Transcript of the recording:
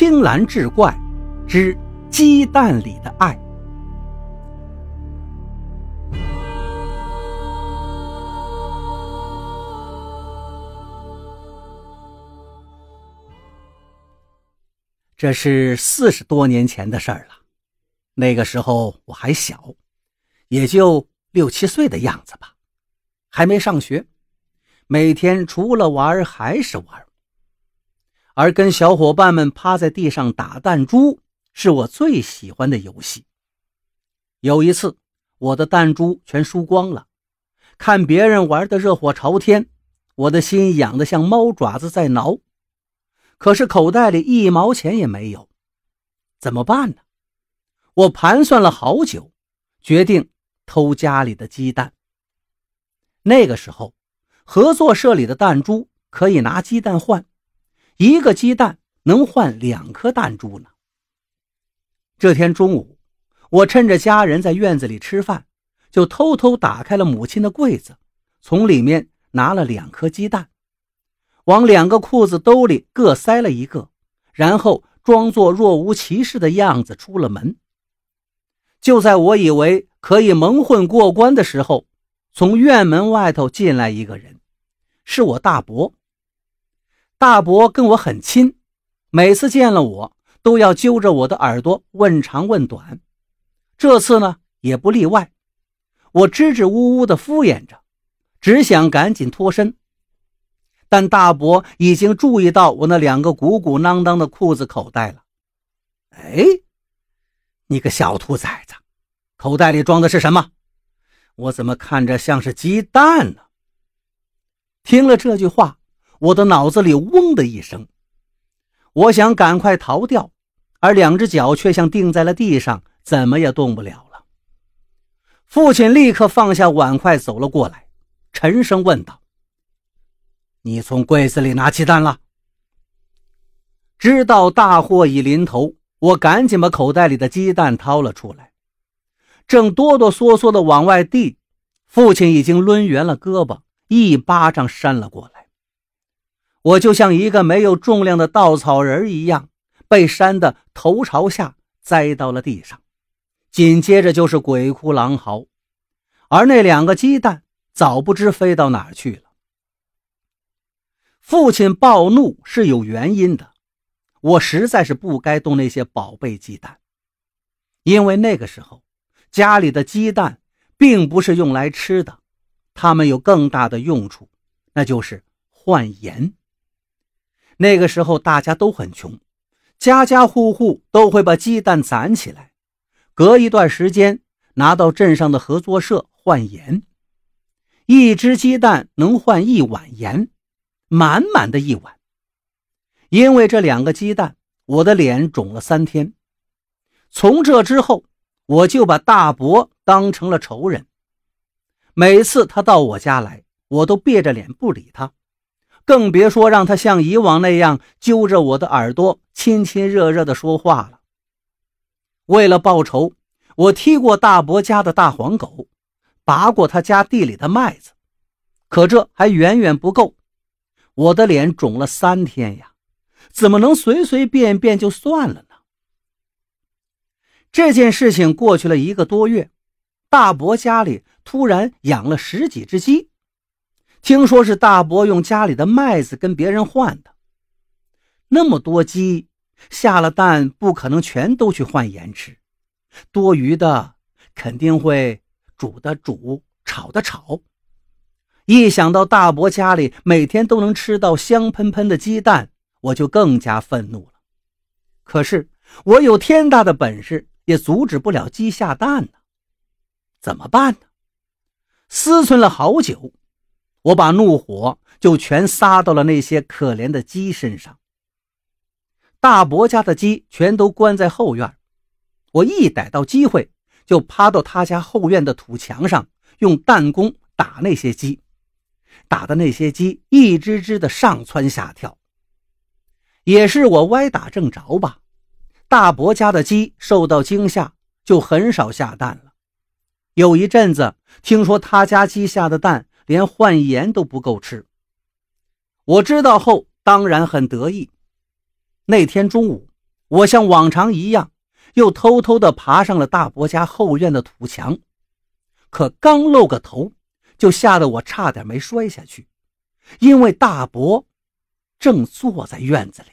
青蓝志怪之鸡蛋里的爱。这是四十多年前的事儿了。那个时候我还小，也就六七岁的样子吧，还没上学，每天除了玩还是玩。而跟小伙伴们趴在地上打弹珠是我最喜欢的游戏。有一次，我的弹珠全输光了，看别人玩的热火朝天，我的心痒得像猫爪子在挠。可是口袋里一毛钱也没有，怎么办呢？我盘算了好久，决定偷家里的鸡蛋。那个时候，合作社里的弹珠可以拿鸡蛋换。一个鸡蛋能换两颗弹珠呢。这天中午，我趁着家人在院子里吃饭，就偷偷打开了母亲的柜子，从里面拿了两颗鸡蛋，往两个裤子兜里各塞了一个，然后装作若无其事的样子出了门。就在我以为可以蒙混过关的时候，从院门外头进来一个人，是我大伯。大伯跟我很亲，每次见了我都要揪着我的耳朵问长问短，这次呢也不例外。我支支吾吾的敷衍着，只想赶紧脱身，但大伯已经注意到我那两个鼓鼓囊囊的裤子口袋了。哎，你个小兔崽子，口袋里装的是什么？我怎么看着像是鸡蛋呢？听了这句话。我的脑子里嗡的一声，我想赶快逃掉，而两只脚却像钉在了地上，怎么也动不了了。父亲立刻放下碗筷走了过来，沉声问道：“你从柜子里拿鸡蛋了？”知道大祸已临头，我赶紧把口袋里的鸡蛋掏了出来，正哆哆嗦嗦的往外递，父亲已经抡圆了胳膊，一巴掌扇了过来。我就像一个没有重量的稻草人一样，被扇得头朝下栽到了地上，紧接着就是鬼哭狼嚎，而那两个鸡蛋早不知飞到哪去了。父亲暴怒是有原因的，我实在是不该动那些宝贝鸡蛋，因为那个时候家里的鸡蛋并不是用来吃的，它们有更大的用处，那就是换盐。那个时候大家都很穷，家家户户都会把鸡蛋攒起来，隔一段时间拿到镇上的合作社换盐。一只鸡蛋能换一碗盐，满满的一碗。因为这两个鸡蛋，我的脸肿了三天。从这之后，我就把大伯当成了仇人。每次他到我家来，我都别着脸不理他。更别说让他像以往那样揪着我的耳朵亲亲热热的说话了。为了报仇，我踢过大伯家的大黄狗，拔过他家地里的麦子，可这还远远不够。我的脸肿了三天呀，怎么能随随便便就算了呢？这件事情过去了一个多月，大伯家里突然养了十几只鸡。听说是大伯用家里的麦子跟别人换的，那么多鸡下了蛋，不可能全都去换盐吃，多余的肯定会煮的煮，炒的炒。一想到大伯家里每天都能吃到香喷喷的鸡蛋，我就更加愤怒了。可是我有天大的本事，也阻止不了鸡下蛋呢，怎么办呢？思忖了好久。我把怒火就全撒到了那些可怜的鸡身上。大伯家的鸡全都关在后院，我一逮到机会就趴到他家后院的土墙上，用弹弓打那些鸡，打的那些鸡一只只的上蹿下跳。也是我歪打正着吧，大伯家的鸡受到惊吓，就很少下蛋了。有一阵子，听说他家鸡下的蛋。连换盐都不够吃。我知道后当然很得意。那天中午，我像往常一样，又偷偷地爬上了大伯家后院的土墙，可刚露个头，就吓得我差点没摔下去，因为大伯正坐在院子里。